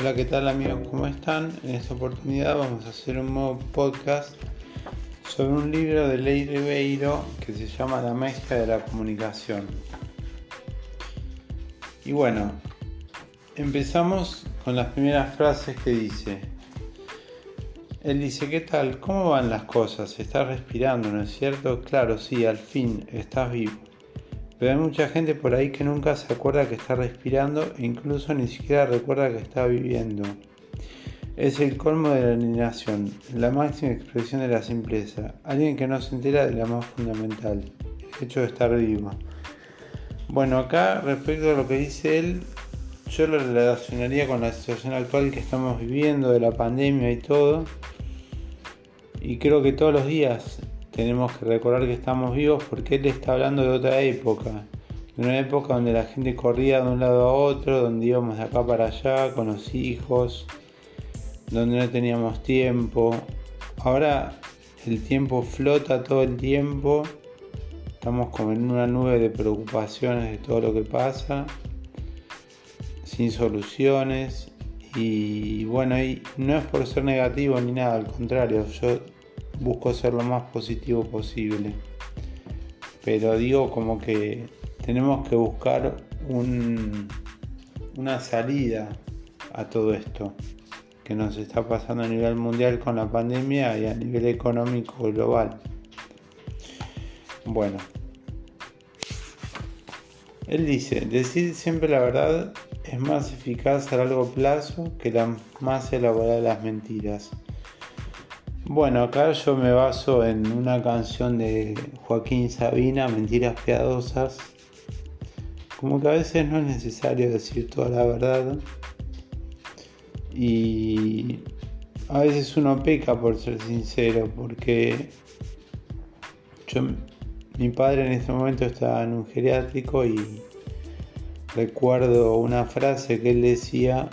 Hola, ¿qué tal amigos? ¿Cómo están? En esta oportunidad vamos a hacer un nuevo podcast sobre un libro de Ley Ribeiro que se llama La maestra de la comunicación. Y bueno, empezamos con las primeras frases que dice. Él dice, ¿qué tal? ¿Cómo van las cosas? ¿Estás respirando, no es cierto? Claro, sí, al fin, estás vivo. Pero hay mucha gente por ahí que nunca se acuerda que está respirando e incluso ni siquiera recuerda que está viviendo. Es el colmo de la alineación, la máxima expresión de la simpleza. Alguien que no se entera de la más fundamental, el hecho de estar vivo. Bueno, acá respecto a lo que dice él, yo lo relacionaría con la situación actual que estamos viviendo, de la pandemia y todo. Y creo que todos los días tenemos que recordar que estamos vivos porque él está hablando de otra época, de una época donde la gente corría de un lado a otro, donde íbamos de acá para allá con los hijos, donde no teníamos tiempo. Ahora el tiempo flota todo el tiempo, estamos como en una nube de preocupaciones de todo lo que pasa, sin soluciones. Y bueno, y no es por ser negativo ni nada, al contrario, yo busco ser lo más positivo posible. Pero digo como que tenemos que buscar una salida a todo esto que nos está pasando a nivel mundial con la pandemia y a nivel económico global. Bueno, él dice, decir siempre la verdad es más eficaz a largo plazo que la más elaborada de las mentiras. Bueno, acá yo me baso en una canción de Joaquín Sabina, Mentiras Piadosas. Como que a veces no es necesario decir toda la verdad. Y a veces uno peca por ser sincero, porque yo, mi padre en este momento estaba en un geriátrico y recuerdo una frase que él decía,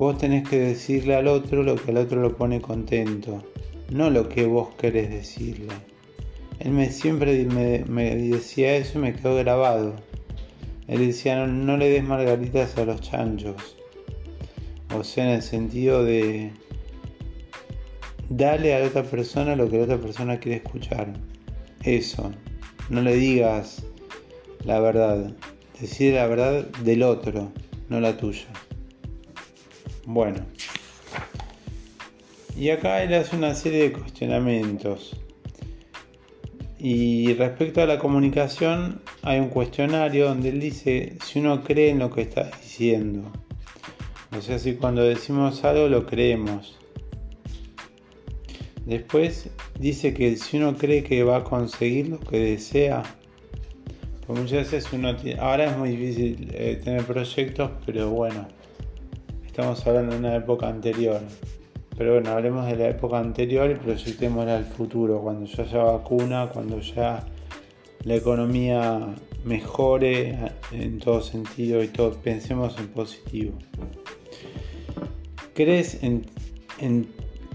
vos tenés que decirle al otro lo que al otro lo pone contento no lo que vos querés decirle. Él me siempre me, decía eso y me quedó grabado. Él decía, no, le des margaritas a los chanchos. O sea, en el sentido de, dale a la otra persona lo que la otra persona quiere escuchar. Eso. No le digas la verdad. Decide la verdad del otro, no la tuya. Bueno. Y acá él hace una serie de cuestionamientos. Y respecto a la comunicación, hay un cuestionario donde él dice si uno cree en lo que está diciendo. O sea, si cuando decimos algo lo creemos. Después dice que si uno cree que va a conseguir lo que desea, pues muchas veces uno tiene, ahora es muy difícil eh, tener proyectos, pero bueno, estamos hablando de una época anterior. Pero bueno, hablemos de la época anterior y proyectémosla al futuro, cuando ya haya vacuna, cuando ya la economía mejore en todo sentido y todo, pensemos en positivo. ¿Crees en,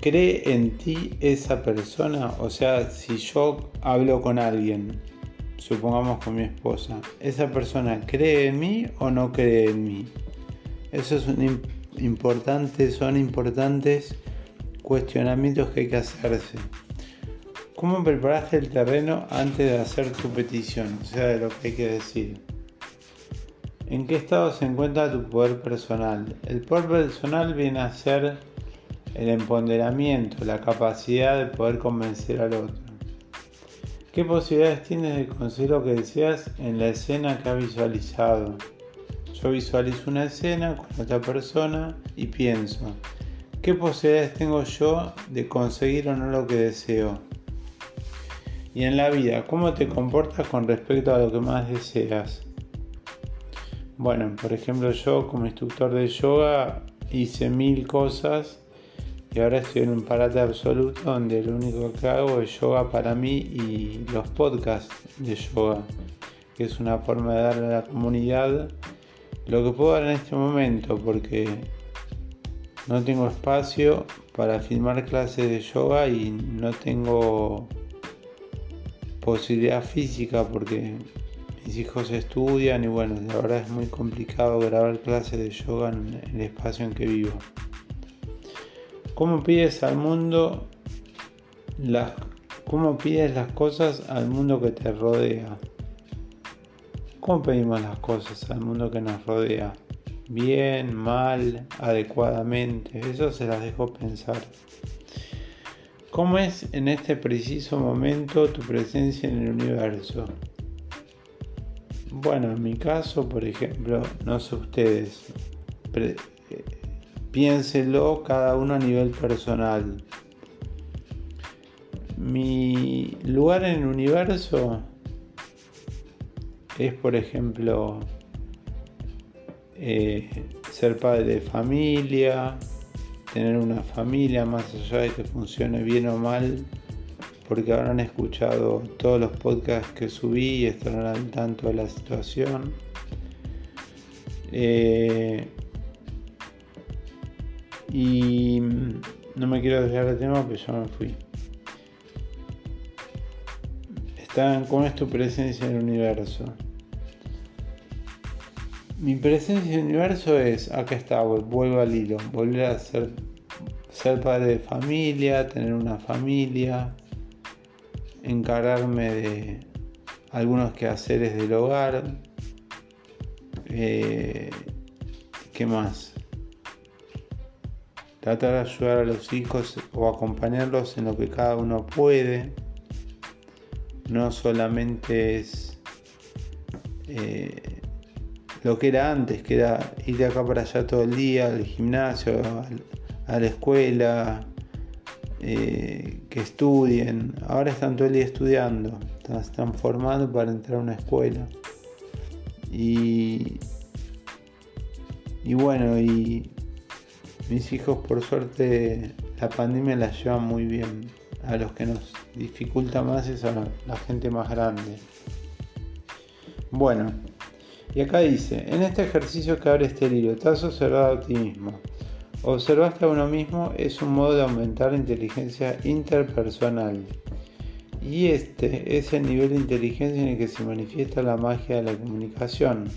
¿Cree en ti esa persona? O sea, si yo hablo con alguien, supongamos con mi esposa, ¿esa persona cree en mí o no cree en mí? Eso es un importante, son importantes cuestionamientos que hay que hacerse. ¿Cómo preparaste el terreno antes de hacer tu petición? O sea, de lo que hay que decir. ¿En qué estado se encuentra tu poder personal? El poder personal viene a ser el empoderamiento, la capacidad de poder convencer al otro. ¿Qué posibilidades tienes de conseguir lo que deseas en la escena que has visualizado? Yo visualizo una escena con otra persona y pienso, ¿Qué posibilidades tengo yo de conseguir o no lo que deseo? Y en la vida, ¿cómo te comportas con respecto a lo que más deseas? Bueno, por ejemplo, yo como instructor de yoga hice mil cosas y ahora estoy en un parate absoluto donde lo único que hago es yoga para mí y los podcasts de yoga, que es una forma de darle a la comunidad lo que puedo dar en este momento, porque no tengo espacio para filmar clases de yoga y no tengo posibilidad física porque mis hijos estudian y bueno, la verdad es muy complicado grabar clases de yoga en el espacio en que vivo. ¿Cómo pides al mundo las, cómo pides las cosas al mundo que te rodea? ¿Cómo pedimos las cosas al mundo que nos rodea? Bien, mal, adecuadamente. Eso se las dejo pensar. ¿Cómo es en este preciso momento tu presencia en el universo? Bueno, en mi caso, por ejemplo, no sé ustedes, eh, piénselo cada uno a nivel personal. Mi lugar en el universo es, por ejemplo, eh, ser padre de familia, tener una familia más allá de que funcione bien o mal, porque habrán escuchado todos los podcasts que subí y estarán al tanto de la situación. Eh, y no me quiero desviar del tema, pero ya me fui. Están, ¿Cómo es tu presencia en el universo? Mi presencia en el universo es, acá está, vuelvo al hilo, volver a ser, ser padre de familia, tener una familia, encargarme de algunos quehaceres del hogar. Eh, ¿Qué más? Tratar de ayudar a los hijos o acompañarlos en lo que cada uno puede. No solamente es eh, lo que era antes, que era ir de acá para allá todo el día, al gimnasio, a la escuela, eh, que estudien. Ahora están todo el día estudiando, están, formando para entrar a una escuela. Y, bueno, y mis hijos por suerte la pandemia la llevan muy bien. A los que nos dificulta más es a la gente más grande. Bueno, y acá dice, en este ejercicio que abre este libro, te has observado a ti mismo. Observaste a uno mismo es un modo de aumentar la inteligencia interpersonal. Y este es el nivel de inteligencia en el que se manifiesta la magia de la comunicación.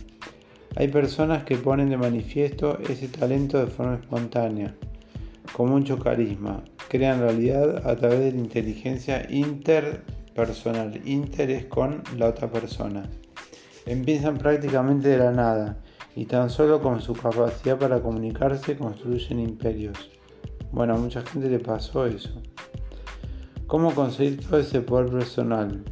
Hay personas que ponen de manifiesto ese talento de forma espontánea, con mucho carisma. Crean realidad a través de la inteligencia interpersonal. Inter es con la otra persona. Empiezan prácticamente de la nada y tan solo con su capacidad para comunicarse construyen imperios. Bueno, a mucha gente le pasó eso. ¿Cómo conseguir todo ese poder personal?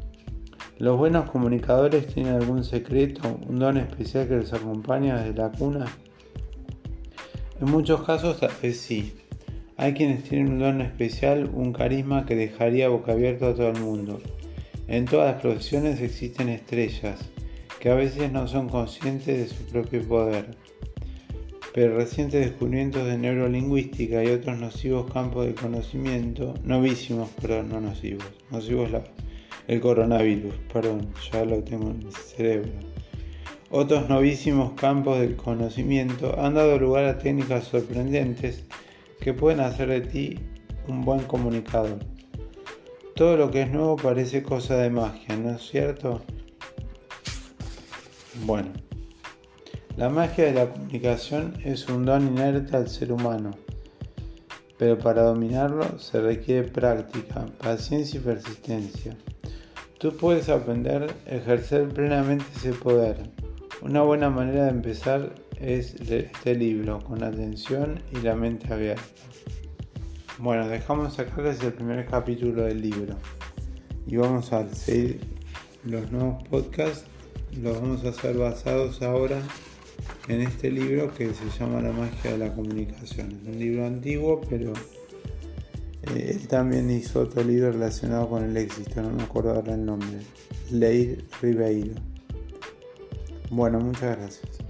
¿Los buenos comunicadores tienen algún secreto, un don especial que les acompaña desde la cuna? En muchos casos vez sí. Hay quienes tienen un don especial, un carisma que dejaría boca abierta a todo el mundo. En todas las profesiones existen estrellas, que a veces no son conscientes de su propio poder. Pero recientes descubrimientos de neurolingüística y otros nocivos campos de conocimiento, novísimos, perdón, no nocivos, nocivos el coronavirus, perdón, ya lo tengo en el cerebro. Otros novísimos campos del conocimiento han dado lugar a técnicas sorprendentes que pueden hacer de ti un buen comunicador. Todo lo que es nuevo parece cosa de magia, ¿no es cierto? Bueno, la magia de la comunicación es un don inerte al ser humano, pero para dominarlo se requiere práctica, paciencia y persistencia. Tú puedes aprender a ejercer plenamente ese poder. Una buena manera de empezar es leer este libro con atención y la mente abierta. Bueno, dejamos acá que es el primer capítulo del libro y vamos a seguir los nuevos podcasts los vamos a hacer basados ahora en este libro que se llama La magia de la comunicación. Es un libro antiguo, pero eh, él también hizo otro libro relacionado con el éxito, no me acuerdo ahora el nombre. Leir Ribeiro. Bueno, muchas gracias.